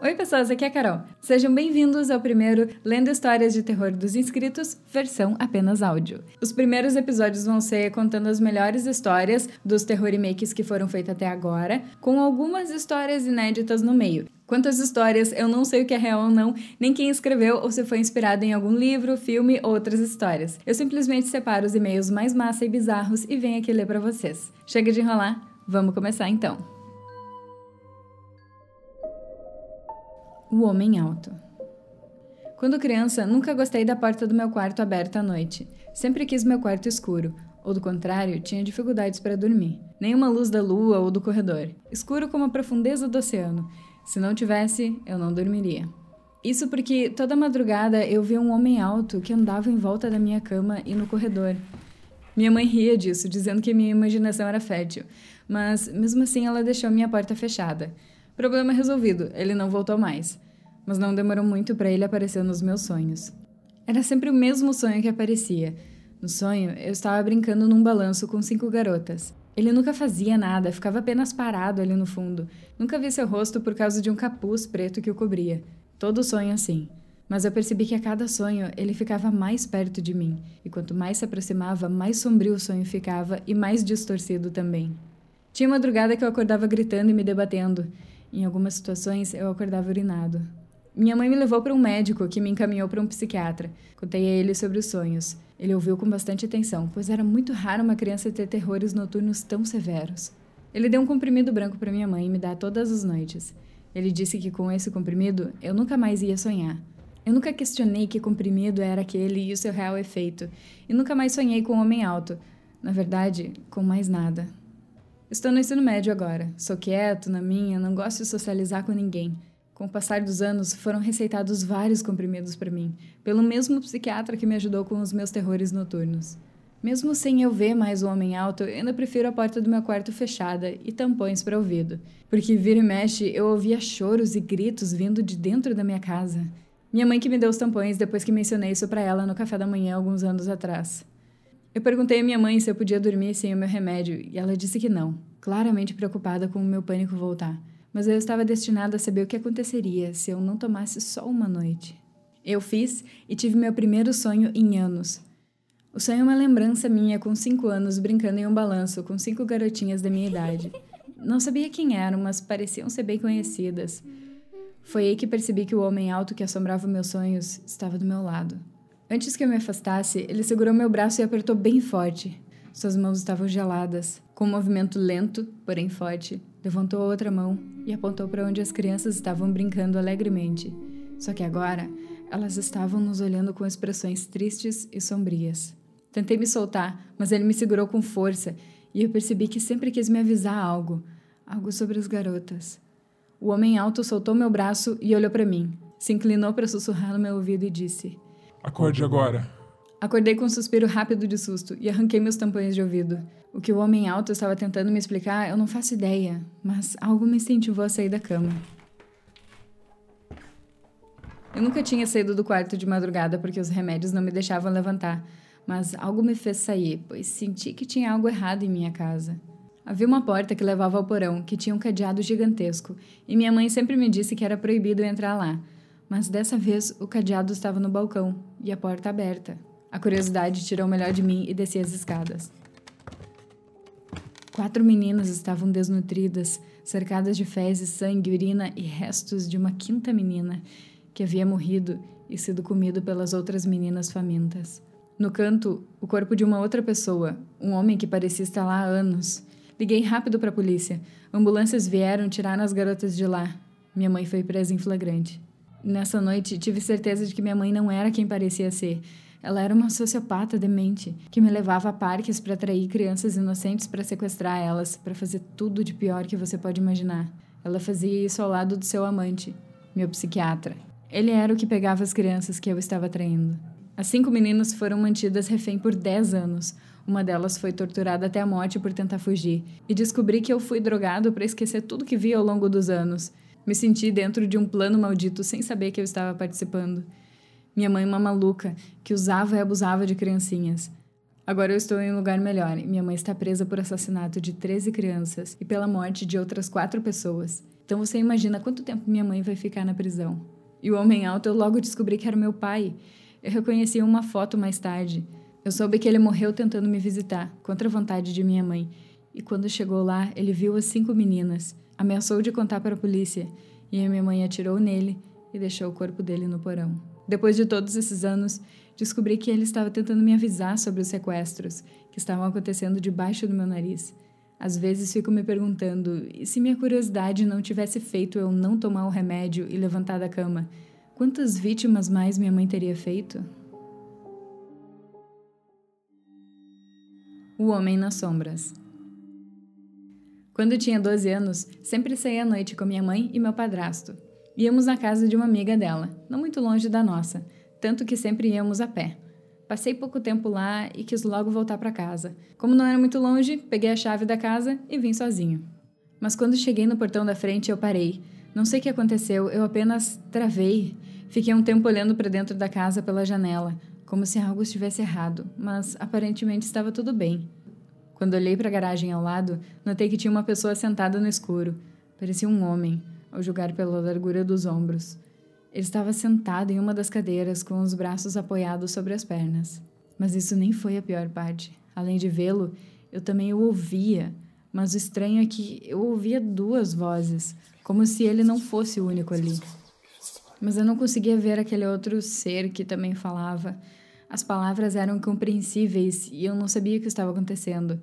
Oi, pessoas, aqui é a Carol. Sejam bem-vindos ao primeiro Lendo Histórias de Terror dos Inscritos, versão apenas áudio. Os primeiros episódios vão ser contando as melhores histórias dos terror remakes que foram feitos até agora, com algumas histórias inéditas no meio. Quantas histórias, eu não sei o que é real ou não, nem quem escreveu ou se foi inspirado em algum livro, filme ou outras histórias. Eu simplesmente separo os e-mails mais massa e bizarros e venho aqui ler para vocês. Chega de enrolar, vamos começar então. O Homem Alto. Quando criança, nunca gostei da porta do meu quarto aberta à noite. Sempre quis meu quarto escuro, ou do contrário, tinha dificuldades para dormir. Nenhuma luz da lua ou do corredor. Escuro como a profundeza do oceano. Se não tivesse, eu não dormiria. Isso porque toda madrugada eu via um homem alto que andava em volta da minha cama e no corredor. Minha mãe ria disso, dizendo que minha imaginação era fértil, mas mesmo assim ela deixou minha porta fechada. Problema resolvido, ele não voltou mais. Mas não demorou muito para ele aparecer nos meus sonhos. Era sempre o mesmo sonho que aparecia. No sonho, eu estava brincando num balanço com cinco garotas. Ele nunca fazia nada, ficava apenas parado ali no fundo. Nunca vi seu rosto por causa de um capuz preto que o cobria. Todo sonho assim. Mas eu percebi que a cada sonho ele ficava mais perto de mim, e quanto mais se aproximava, mais sombrio o sonho ficava e mais distorcido também. Tinha madrugada que eu acordava gritando e me debatendo, em algumas situações, eu acordava urinado. Minha mãe me levou para um médico que me encaminhou para um psiquiatra. Contei a ele sobre os sonhos. Ele ouviu com bastante atenção, pois era muito raro uma criança ter terrores noturnos tão severos. Ele deu um comprimido branco para minha mãe e me dá todas as noites. Ele disse que com esse comprimido eu nunca mais ia sonhar. Eu nunca questionei que comprimido era aquele e o seu real efeito, e nunca mais sonhei com um homem alto. Na verdade, com mais nada. Estou no ensino médio agora. Sou quieto, na minha, não gosto de socializar com ninguém. Com o passar dos anos, foram receitados vários comprimidos para mim, pelo mesmo psiquiatra que me ajudou com os meus terrores noturnos. Mesmo sem eu ver mais o homem alto, eu ainda prefiro a porta do meu quarto fechada e tampões para ouvido, porque vira e mexe eu ouvia choros e gritos vindo de dentro da minha casa. Minha mãe que me deu os tampões depois que mencionei isso para ela no café da manhã alguns anos atrás. Eu perguntei à minha mãe se eu podia dormir sem o meu remédio e ela disse que não, claramente preocupada com o meu pânico voltar. Mas eu estava destinada a saber o que aconteceria se eu não tomasse só uma noite. Eu fiz e tive meu primeiro sonho em anos. O sonho é uma lembrança minha com cinco anos brincando em um balanço com cinco garotinhas da minha idade. Não sabia quem eram, mas pareciam ser bem conhecidas. Foi aí que percebi que o homem alto que assombrava meus sonhos estava do meu lado. Antes que eu me afastasse, ele segurou meu braço e apertou bem forte. Suas mãos estavam geladas. Com um movimento lento, porém forte, levantou a outra mão e apontou para onde as crianças estavam brincando alegremente. Só que agora, elas estavam nos olhando com expressões tristes e sombrias. Tentei me soltar, mas ele me segurou com força e eu percebi que sempre quis me avisar algo, algo sobre as garotas. O homem alto soltou meu braço e olhou para mim. Se inclinou para sussurrar no meu ouvido e disse: Acorde agora. Acordei com um suspiro rápido de susto e arranquei meus tampões de ouvido. O que o homem alto estava tentando me explicar, eu não faço ideia, mas algo me incentivou a sair da cama. Eu nunca tinha saído do quarto de madrugada porque os remédios não me deixavam levantar, mas algo me fez sair, pois senti que tinha algo errado em minha casa. Havia uma porta que levava ao porão, que tinha um cadeado gigantesco, e minha mãe sempre me disse que era proibido entrar lá, mas dessa vez o cadeado estava no balcão e a porta aberta. A curiosidade tirou o melhor de mim e desci as escadas. Quatro meninas estavam desnutridas, cercadas de fezes, sangue, urina e restos de uma quinta menina que havia morrido e sido comido pelas outras meninas famintas. No canto, o corpo de uma outra pessoa, um homem que parecia estar lá há anos. Liguei rápido para a polícia. Ambulâncias vieram tirar as garotas de lá. Minha mãe foi presa em flagrante. Nessa noite, tive certeza de que minha mãe não era quem parecia ser. Ela era uma sociopata demente que me levava a parques para atrair crianças inocentes para sequestrar elas, para fazer tudo de pior que você pode imaginar. Ela fazia isso ao lado do seu amante, meu psiquiatra. Ele era o que pegava as crianças que eu estava atraindo. As cinco meninas foram mantidas refém por 10 anos. Uma delas foi torturada até a morte por tentar fugir. E descobri que eu fui drogado para esquecer tudo que vi ao longo dos anos. Me senti dentro de um plano maldito sem saber que eu estava participando. Minha mãe, uma maluca, que usava e abusava de criancinhas. Agora eu estou em um lugar melhor minha mãe está presa por assassinato de 13 crianças e pela morte de outras quatro pessoas. Então você imagina quanto tempo minha mãe vai ficar na prisão. E o homem alto eu logo descobri que era meu pai. Eu reconheci uma foto mais tarde. Eu soube que ele morreu tentando me visitar, contra a vontade de minha mãe. E quando chegou lá, ele viu as cinco meninas, ameaçou de contar para a polícia, e a minha mãe atirou nele e deixou o corpo dele no porão. Depois de todos esses anos, descobri que ele estava tentando me avisar sobre os sequestros que estavam acontecendo debaixo do meu nariz. Às vezes fico me perguntando: e se minha curiosidade não tivesse feito eu não tomar o remédio e levantar da cama, quantas vítimas mais minha mãe teria feito? O Homem nas Sombras Quando eu tinha 12 anos, sempre saía à noite com minha mãe e meu padrasto. Íamos na casa de uma amiga dela, não muito longe da nossa, tanto que sempre íamos a pé. Passei pouco tempo lá e quis logo voltar para casa. Como não era muito longe, peguei a chave da casa e vim sozinho. Mas quando cheguei no portão da frente, eu parei. Não sei o que aconteceu, eu apenas travei. Fiquei um tempo olhando para dentro da casa pela janela, como se algo estivesse errado, mas aparentemente estava tudo bem. Quando olhei para a garagem ao lado, notei que tinha uma pessoa sentada no escuro. Parecia um homem, ao julgar pela largura dos ombros. Ele estava sentado em uma das cadeiras, com os braços apoiados sobre as pernas. Mas isso nem foi a pior parte. Além de vê-lo, eu também o ouvia. Mas o estranho é que eu ouvia duas vozes, como se ele não fosse o único ali. Mas eu não conseguia ver aquele outro ser que também falava. As palavras eram incompreensíveis e eu não sabia o que estava acontecendo.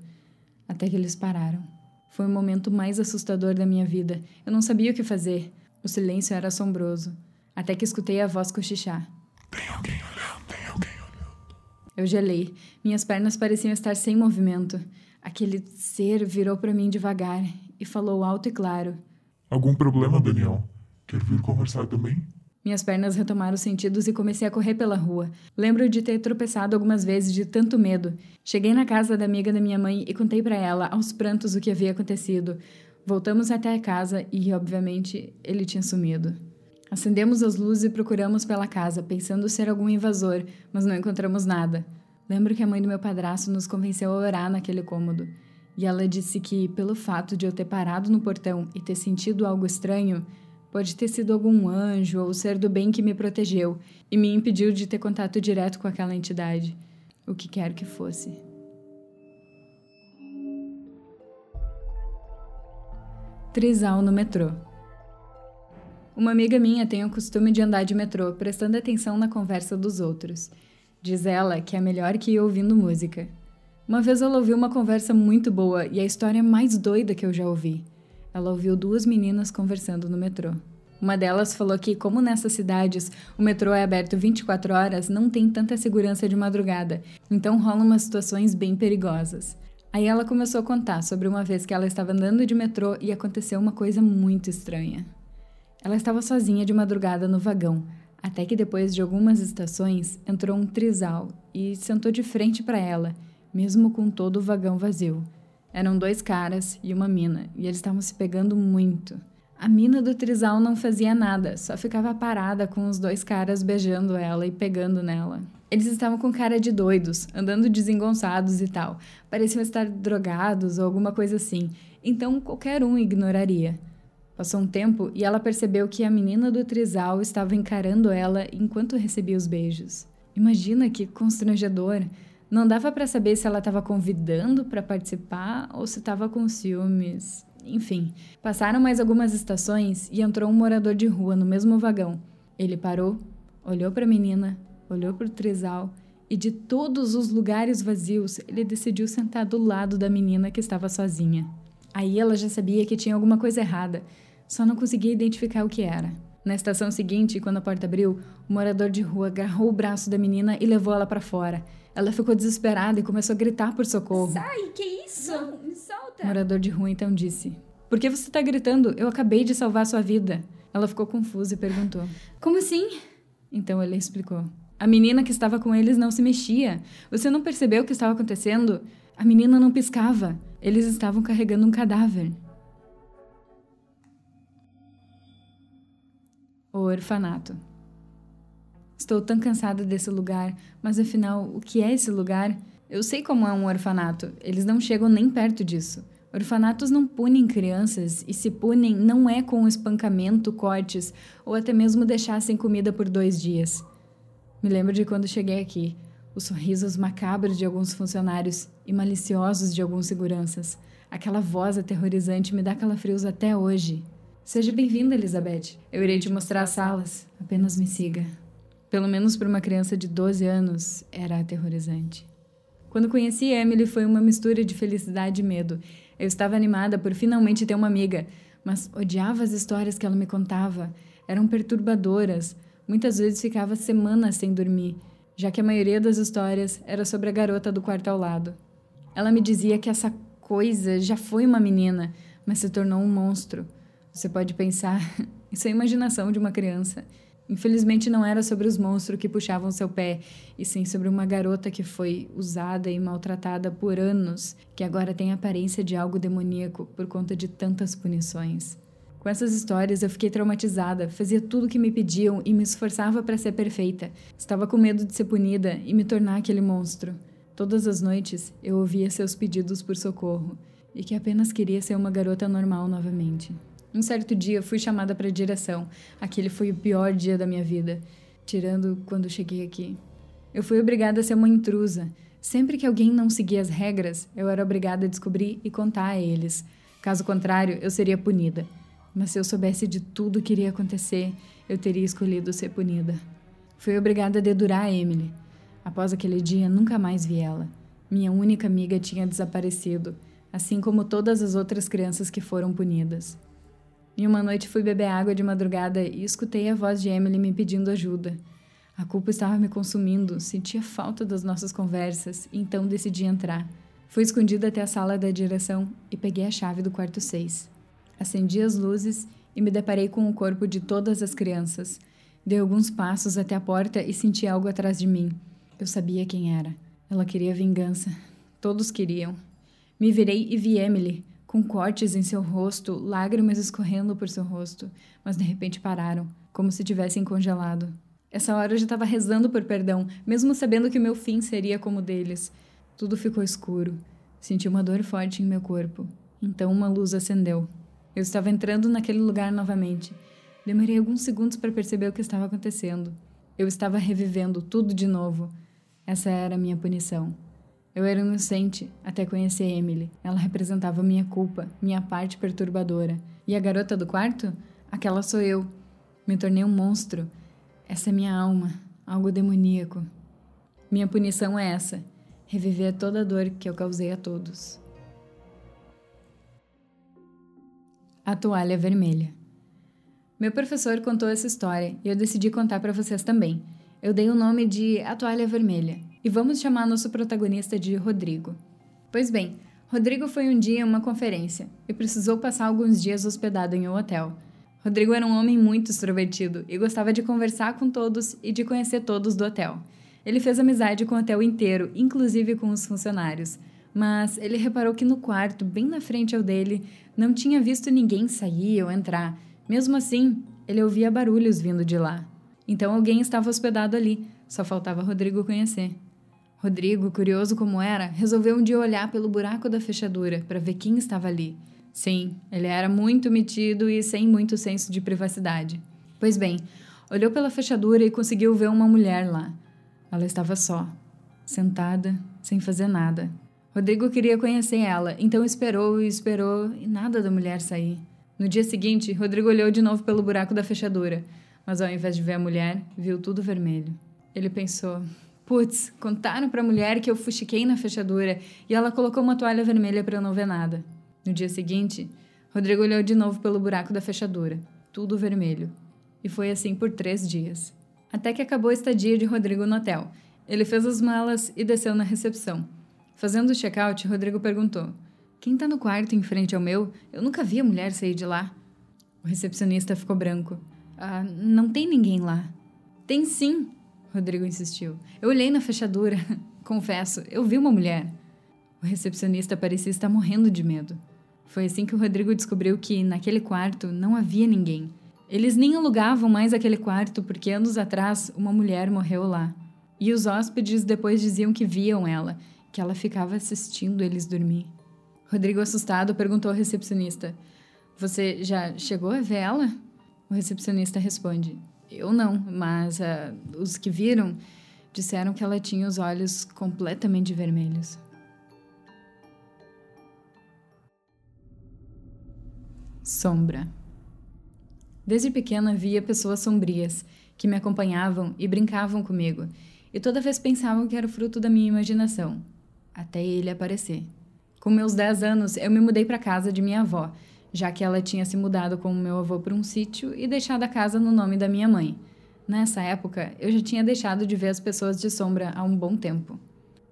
Até que eles pararam. Foi o momento mais assustador da minha vida. Eu não sabia o que fazer. O silêncio era assombroso até que escutei a voz cochichar. Tem alguém olhando, tem alguém olhando. Eu gelei. Minhas pernas pareciam estar sem movimento. Aquele ser virou para mim devagar e falou alto e claro: Algum problema, Daniel? Quer vir conversar também? Minhas pernas retomaram os sentidos e comecei a correr pela rua. Lembro de ter tropeçado algumas vezes de tanto medo. Cheguei na casa da amiga da minha mãe e contei para ela, aos prantos, o que havia acontecido. Voltamos até a casa e, obviamente, ele tinha sumido. Acendemos as luzes e procuramos pela casa, pensando ser algum invasor, mas não encontramos nada. Lembro que a mãe do meu padrasto nos convenceu a orar naquele cômodo. E ela disse que, pelo fato de eu ter parado no portão e ter sentido algo estranho, pode ter sido algum anjo ou ser do bem que me protegeu e me impediu de ter contato direto com aquela entidade. O que quer que fosse. Trisal no metrô. Uma amiga minha tem o costume de andar de metrô, prestando atenção na conversa dos outros. Diz ela que é melhor que ir ouvindo música. Uma vez ela ouviu uma conversa muito boa e a história mais doida que eu já ouvi. Ela ouviu duas meninas conversando no metrô. Uma delas falou que, como nessas cidades o metrô é aberto 24 horas, não tem tanta segurança de madrugada, então rolam umas situações bem perigosas. Aí ela começou a contar sobre uma vez que ela estava andando de metrô e aconteceu uma coisa muito estranha. Ela estava sozinha de madrugada no vagão, até que depois de algumas estações entrou um trisal e sentou de frente para ela, mesmo com todo o vagão vazio. Eram dois caras e uma mina, e eles estavam se pegando muito. A mina do trisal não fazia nada, só ficava parada com os dois caras beijando ela e pegando nela. Eles estavam com cara de doidos, andando desengonçados e tal. Pareciam estar drogados ou alguma coisa assim, então qualquer um ignoraria. Passou um tempo e ela percebeu que a menina do trisal estava encarando ela enquanto recebia os beijos. Imagina que constrangedor! Não dava para saber se ela estava convidando para participar ou se estava com ciúmes. Enfim, passaram mais algumas estações e entrou um morador de rua no mesmo vagão. Ele parou, olhou para a menina, olhou para o trisal e de todos os lugares vazios, ele decidiu sentar do lado da menina que estava sozinha. Aí ela já sabia que tinha alguma coisa errada só não conseguia identificar o que era. Na estação seguinte, quando a porta abriu, o morador de rua agarrou o braço da menina e levou ela para fora. Ela ficou desesperada e começou a gritar por socorro. Sai, que isso? Não, me solta. O morador de rua então disse: Por que você tá gritando? Eu acabei de salvar sua vida. Ela ficou confusa e perguntou: Como assim? Então ele explicou: A menina que estava com eles não se mexia. Você não percebeu o que estava acontecendo? A menina não piscava. Eles estavam carregando um cadáver. O orfanato. Estou tão cansada desse lugar, mas afinal, o que é esse lugar? Eu sei como é um orfanato, eles não chegam nem perto disso. Orfanatos não punem crianças e se punem não é com espancamento, cortes ou até mesmo deixar sem comida por dois dias. Me lembro de quando cheguei aqui, os sorrisos macabros de alguns funcionários e maliciosos de alguns seguranças. Aquela voz aterrorizante me dá calafrios até hoje. Seja bem-vinda, Elizabeth. Eu irei te mostrar as salas. Apenas me siga. Pelo menos para uma criança de 12 anos, era aterrorizante. Quando conheci Emily, foi uma mistura de felicidade e medo. Eu estava animada por finalmente ter uma amiga, mas odiava as histórias que ela me contava. Eram perturbadoras. Muitas vezes ficava semanas sem dormir, já que a maioria das histórias era sobre a garota do quarto ao lado. Ela me dizia que essa coisa já foi uma menina, mas se tornou um monstro. Você pode pensar, isso é imaginação de uma criança. Infelizmente não era sobre os monstros que puxavam seu pé, e sim sobre uma garota que foi usada e maltratada por anos, que agora tem a aparência de algo demoníaco por conta de tantas punições. Com essas histórias eu fiquei traumatizada, fazia tudo o que me pediam e me esforçava para ser perfeita. Estava com medo de ser punida e me tornar aquele monstro. Todas as noites eu ouvia seus pedidos por socorro e que apenas queria ser uma garota normal novamente. Um certo dia fui chamada para direção. Aquele foi o pior dia da minha vida, tirando quando cheguei aqui. Eu fui obrigada a ser uma intrusa. Sempre que alguém não seguia as regras, eu era obrigada a descobrir e contar a eles. Caso contrário, eu seria punida. Mas se eu soubesse de tudo que iria acontecer, eu teria escolhido ser punida. Fui obrigada a dedurar a Emily. Após aquele dia, nunca mais vi ela. Minha única amiga tinha desaparecido, assim como todas as outras crianças que foram punidas. E uma noite fui beber água de madrugada e escutei a voz de Emily me pedindo ajuda. A culpa estava me consumindo, sentia falta das nossas conversas, então decidi entrar. Fui escondida até a sala da direção e peguei a chave do quarto 6. Acendi as luzes e me deparei com o corpo de todas as crianças. Dei alguns passos até a porta e senti algo atrás de mim. Eu sabia quem era. Ela queria vingança. Todos queriam. Me virei e vi Emily, com cortes em seu rosto, lágrimas escorrendo por seu rosto, mas de repente pararam, como se tivessem congelado. Essa hora eu já estava rezando por perdão, mesmo sabendo que meu fim seria como o deles. Tudo ficou escuro. Senti uma dor forte em meu corpo. Então uma luz acendeu. Eu estava entrando naquele lugar novamente. Demorei alguns segundos para perceber o que estava acontecendo. Eu estava revivendo tudo de novo. Essa era a minha punição. Eu era inocente até conhecer Emily. Ela representava minha culpa, minha parte perturbadora. E a garota do quarto? Aquela sou eu. Me tornei um monstro. Essa é minha alma, algo demoníaco. Minha punição é essa: reviver toda a dor que eu causei a todos. A toalha vermelha. Meu professor contou essa história e eu decidi contar para vocês também. Eu dei o nome de A Toalha Vermelha e vamos chamar nosso protagonista de Rodrigo. Pois bem, Rodrigo foi um dia em uma conferência e precisou passar alguns dias hospedado em um hotel. Rodrigo era um homem muito extrovertido e gostava de conversar com todos e de conhecer todos do hotel. Ele fez amizade com o hotel inteiro, inclusive com os funcionários. Mas ele reparou que no quarto, bem na frente ao dele, não tinha visto ninguém sair ou entrar. Mesmo assim, ele ouvia barulhos vindo de lá. Então alguém estava hospedado ali, só faltava Rodrigo conhecer. Rodrigo, curioso como era, resolveu um dia olhar pelo buraco da fechadura para ver quem estava ali. Sim, ele era muito metido e sem muito senso de privacidade. Pois bem, olhou pela fechadura e conseguiu ver uma mulher lá. Ela estava só, sentada, sem fazer nada. Rodrigo queria conhecer ela, então esperou e esperou e nada da mulher sair. No dia seguinte, Rodrigo olhou de novo pelo buraco da fechadura, mas ao invés de ver a mulher, viu tudo vermelho. Ele pensou: Putz, contaram para a mulher que eu fuxiquei na fechadura e ela colocou uma toalha vermelha para eu não ver nada. No dia seguinte, Rodrigo olhou de novo pelo buraco da fechadura, tudo vermelho. E foi assim por três dias. Até que acabou a estadia de Rodrigo no hotel. Ele fez as malas e desceu na recepção. Fazendo o check-out, Rodrigo perguntou: Quem tá no quarto em frente ao meu? Eu nunca vi a mulher sair de lá. O recepcionista ficou branco. Ah, não tem ninguém lá. Tem sim, Rodrigo insistiu. Eu olhei na fechadura. Confesso, eu vi uma mulher. O recepcionista parecia estar morrendo de medo. Foi assim que o Rodrigo descobriu que, naquele quarto, não havia ninguém. Eles nem alugavam mais aquele quarto porque anos atrás uma mulher morreu lá. E os hóspedes depois diziam que viam ela, que ela ficava assistindo eles dormir. Rodrigo, assustado, perguntou ao recepcionista: Você já chegou a ver ela? O recepcionista responde: Eu não, mas uh, os que viram disseram que ela tinha os olhos completamente vermelhos. Sombra. Desde pequena via pessoas sombrias que me acompanhavam e brincavam comigo, e toda vez pensavam que era fruto da minha imaginação, até ele aparecer. Com meus 10 anos, eu me mudei para casa de minha avó, já que ela tinha se mudado com o meu avô para um sítio e deixado a casa no nome da minha mãe. Nessa época, eu já tinha deixado de ver as pessoas de sombra há um bom tempo.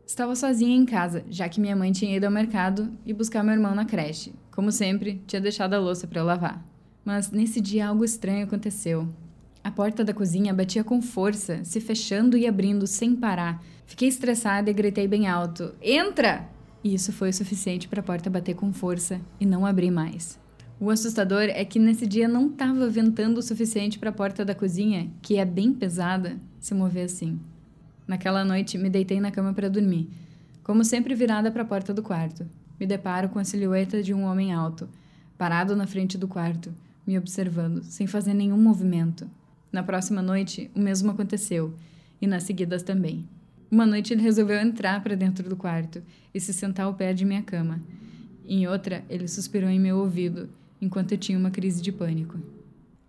Estava sozinha em casa, já que minha mãe tinha ido ao mercado e buscar meu irmão na creche. Como sempre, tinha deixado a louça para eu lavar. Mas nesse dia algo estranho aconteceu. A porta da cozinha batia com força, se fechando e abrindo sem parar. Fiquei estressada e gritei bem alto: Entra! E isso foi o suficiente para a porta bater com força e não abrir mais. O assustador é que nesse dia não estava ventando o suficiente para a porta da cozinha, que é bem pesada, se mover assim. Naquela noite, me deitei na cama para dormir, como sempre virada para a porta do quarto. Me deparo com a silhueta de um homem alto, parado na frente do quarto, me observando, sem fazer nenhum movimento. Na próxima noite, o mesmo aconteceu, e nas seguidas também. Uma noite ele resolveu entrar para dentro do quarto e se sentar ao pé de minha cama. Em outra, ele suspirou em meu ouvido, enquanto eu tinha uma crise de pânico.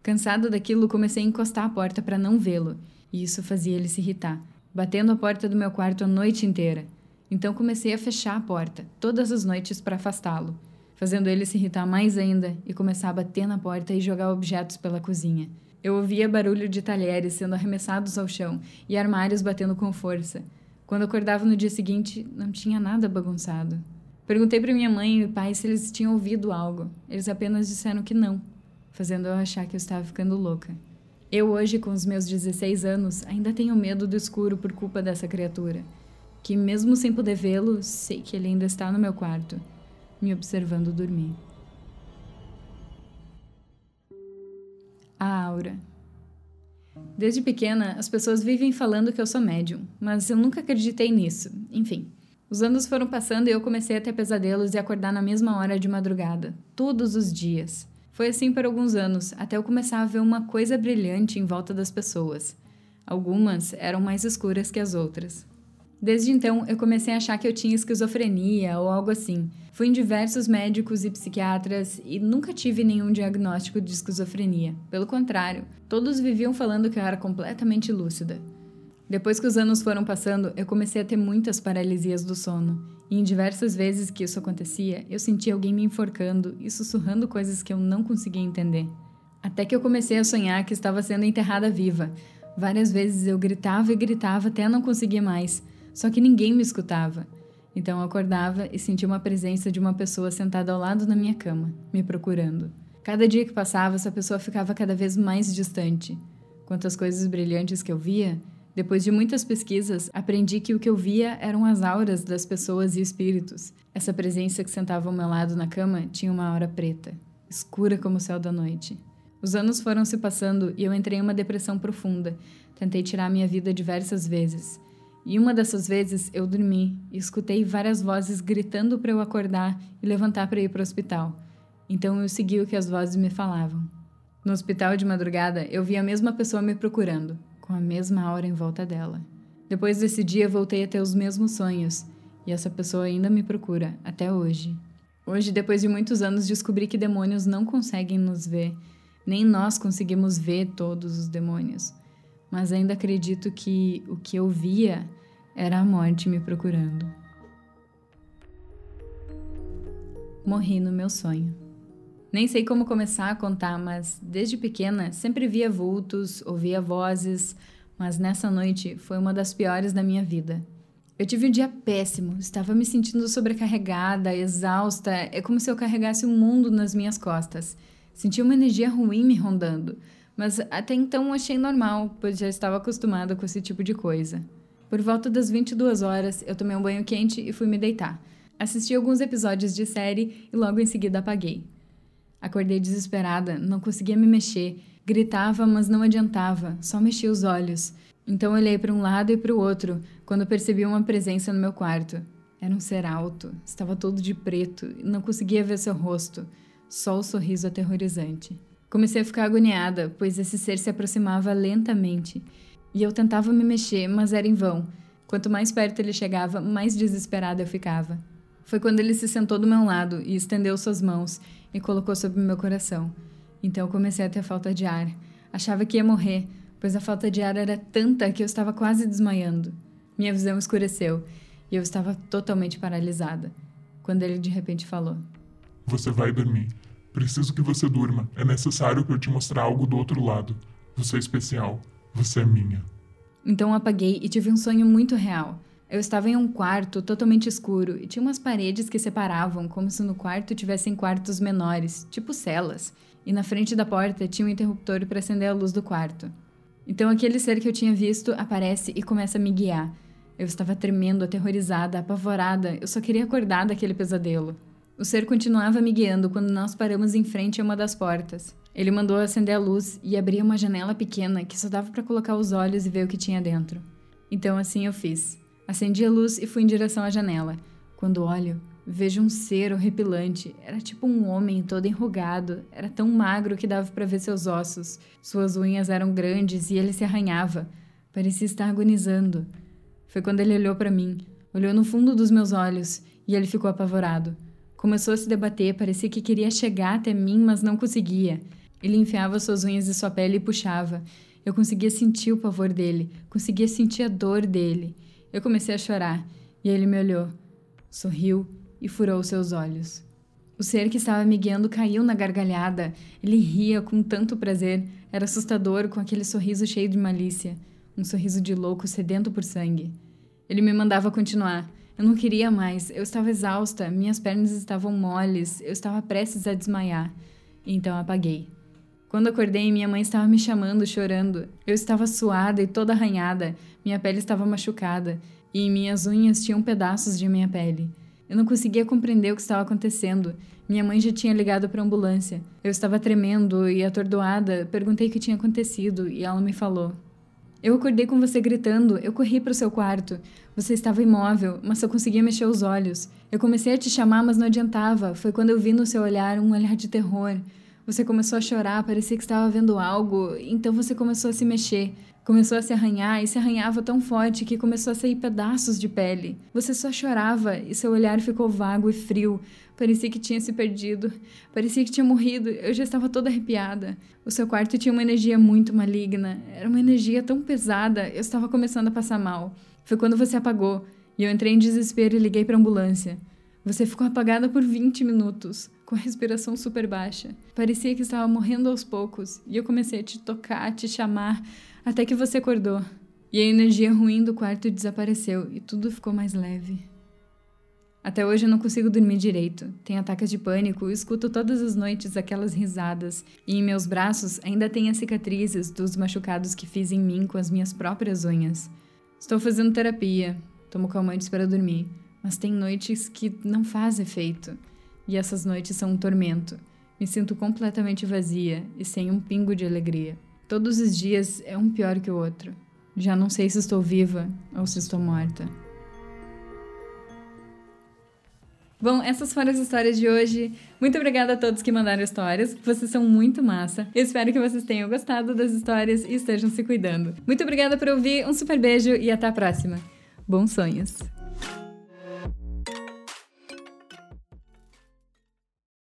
Cansado daquilo, comecei a encostar a porta para não vê-lo, e isso fazia ele se irritar batendo a porta do meu quarto a noite inteira. Então comecei a fechar a porta, todas as noites, para afastá-lo, fazendo ele se irritar mais ainda e começar a bater na porta e jogar objetos pela cozinha. Eu ouvia barulho de talheres sendo arremessados ao chão e armários batendo com força. Quando acordava no dia seguinte, não tinha nada bagunçado. Perguntei para minha mãe e pai se eles tinham ouvido algo. Eles apenas disseram que não, fazendo eu achar que eu estava ficando louca. Eu, hoje, com os meus 16 anos, ainda tenho medo do escuro por culpa dessa criatura. Que, mesmo sem poder vê-lo, sei que ele ainda está no meu quarto, me observando dormir. A aura. Desde pequena, as pessoas vivem falando que eu sou médium, mas eu nunca acreditei nisso. Enfim, os anos foram passando e eu comecei a ter pesadelos e acordar na mesma hora de madrugada, todos os dias. Foi assim por alguns anos, até eu começar a ver uma coisa brilhante em volta das pessoas. Algumas eram mais escuras que as outras. Desde então, eu comecei a achar que eu tinha esquizofrenia ou algo assim. Fui em diversos médicos e psiquiatras e nunca tive nenhum diagnóstico de esquizofrenia. Pelo contrário, todos viviam falando que eu era completamente lúcida. Depois que os anos foram passando, eu comecei a ter muitas paralisias do sono. E em diversas vezes que isso acontecia, eu sentia alguém me enforcando e sussurrando coisas que eu não conseguia entender. Até que eu comecei a sonhar que estava sendo enterrada viva. Várias vezes eu gritava e gritava até não conseguir mais, só que ninguém me escutava. Então eu acordava e sentia uma presença de uma pessoa sentada ao lado da minha cama, me procurando. Cada dia que passava, essa pessoa ficava cada vez mais distante. Quantas coisas brilhantes que eu via, depois de muitas pesquisas, aprendi que o que eu via eram as auras das pessoas e espíritos. Essa presença que sentava ao meu lado na cama tinha uma aura preta, escura como o céu da noite. Os anos foram se passando e eu entrei em uma depressão profunda. Tentei tirar minha vida diversas vezes. E uma dessas vezes eu dormi e escutei várias vozes gritando para eu acordar e levantar para ir para o hospital. Então eu segui o que as vozes me falavam. No hospital de madrugada, eu vi a mesma pessoa me procurando, com a mesma aura em volta dela. Depois desse dia, voltei a ter os mesmos sonhos, e essa pessoa ainda me procura, até hoje. Hoje, depois de muitos anos, descobri que demônios não conseguem nos ver, nem nós conseguimos ver todos os demônios. Mas ainda acredito que o que eu via era a morte me procurando. Morri no meu sonho. Nem sei como começar a contar, mas desde pequena sempre via vultos, ouvia vozes, mas nessa noite foi uma das piores da minha vida. Eu tive um dia péssimo, estava me sentindo sobrecarregada, exausta, é como se eu carregasse o um mundo nas minhas costas. Senti uma energia ruim me rondando, mas até então achei normal, pois já estava acostumada com esse tipo de coisa. Por volta das 22 horas, eu tomei um banho quente e fui me deitar. Assisti alguns episódios de série e logo em seguida apaguei. Acordei desesperada, não conseguia me mexer. Gritava, mas não adiantava, só mexia os olhos. Então olhei para um lado e para o outro, quando percebi uma presença no meu quarto. Era um ser alto, estava todo de preto e não conseguia ver seu rosto, só o sorriso aterrorizante. Comecei a ficar agoniada, pois esse ser se aproximava lentamente e eu tentava me mexer, mas era em vão. Quanto mais perto ele chegava, mais desesperada eu ficava. Foi quando ele se sentou do meu lado e estendeu suas mãos e colocou sobre meu coração. Então eu comecei a ter falta de ar. Achava que ia morrer, pois a falta de ar era tanta que eu estava quase desmaiando. Minha visão escureceu e eu estava totalmente paralisada. Quando ele de repente falou: Você vai dormir. Preciso que você durma. É necessário que eu te mostrar algo do outro lado. Você é especial. Você é minha. Então apaguei e tive um sonho muito real. Eu estava em um quarto totalmente escuro e tinha umas paredes que separavam, como se no quarto tivessem quartos menores, tipo celas. E na frente da porta tinha um interruptor para acender a luz do quarto. Então aquele ser que eu tinha visto aparece e começa a me guiar. Eu estava tremendo, aterrorizada, apavorada, eu só queria acordar daquele pesadelo. O ser continuava me guiando quando nós paramos em frente a uma das portas. Ele mandou acender a luz e abrir uma janela pequena que só dava para colocar os olhos e ver o que tinha dentro. Então assim eu fiz. Acendi a luz e fui em direção à janela. Quando olho, vejo um ser horripilante. Era tipo um homem todo enrugado. Era tão magro que dava para ver seus ossos. Suas unhas eram grandes e ele se arranhava. Parecia estar agonizando. Foi quando ele olhou para mim, olhou no fundo dos meus olhos e ele ficou apavorado. Começou a se debater, parecia que queria chegar até mim, mas não conseguia. Ele enfiava suas unhas em sua pele e puxava. Eu conseguia sentir o pavor dele, conseguia sentir a dor dele. Eu comecei a chorar e ele me olhou, sorriu e furou seus olhos. O ser que estava me guiando caiu na gargalhada. Ele ria com tanto prazer. Era assustador com aquele sorriso cheio de malícia. Um sorriso de louco sedento por sangue. Ele me mandava continuar. Eu não queria mais. Eu estava exausta. Minhas pernas estavam moles. Eu estava prestes a desmaiar. Então apaguei. Quando acordei, minha mãe estava me chamando, chorando. Eu estava suada e toda arranhada, minha pele estava machucada e minhas unhas tinham pedaços de minha pele. Eu não conseguia compreender o que estava acontecendo. Minha mãe já tinha ligado para a ambulância. Eu estava tremendo e atordoada, perguntei o que tinha acontecido e ela me falou: Eu acordei com você gritando, eu corri para o seu quarto. Você estava imóvel, mas só conseguia mexer os olhos. Eu comecei a te chamar, mas não adiantava. Foi quando eu vi no seu olhar um olhar de terror. Você começou a chorar, parecia que estava vendo algo, então você começou a se mexer. Começou a se arranhar e se arranhava tão forte que começou a sair pedaços de pele. Você só chorava e seu olhar ficou vago e frio. Parecia que tinha se perdido. Parecia que tinha morrido. Eu já estava toda arrepiada. O seu quarto tinha uma energia muito maligna. Era uma energia tão pesada, eu estava começando a passar mal. Foi quando você apagou e eu entrei em desespero e liguei para a ambulância. Você ficou apagada por 20 minutos com a respiração super baixa. Parecia que estava morrendo aos poucos, e eu comecei a te tocar, a te chamar, até que você acordou. E a energia ruim do quarto desapareceu e tudo ficou mais leve. Até hoje eu não consigo dormir direito. Tenho ataques de pânico, escuto todas as noites aquelas risadas, e em meus braços ainda tem as cicatrizes dos machucados que fiz em mim com as minhas próprias unhas. Estou fazendo terapia, tomo calmantes para dormir, mas tem noites que não faz efeito. E essas noites são um tormento. Me sinto completamente vazia e sem um pingo de alegria. Todos os dias é um pior que o outro. Já não sei se estou viva ou se estou morta. Bom, essas foram as histórias de hoje. Muito obrigada a todos que mandaram histórias. Vocês são muito massa. Eu espero que vocês tenham gostado das histórias e estejam se cuidando. Muito obrigada por ouvir. Um super beijo e até a próxima. Bons sonhos.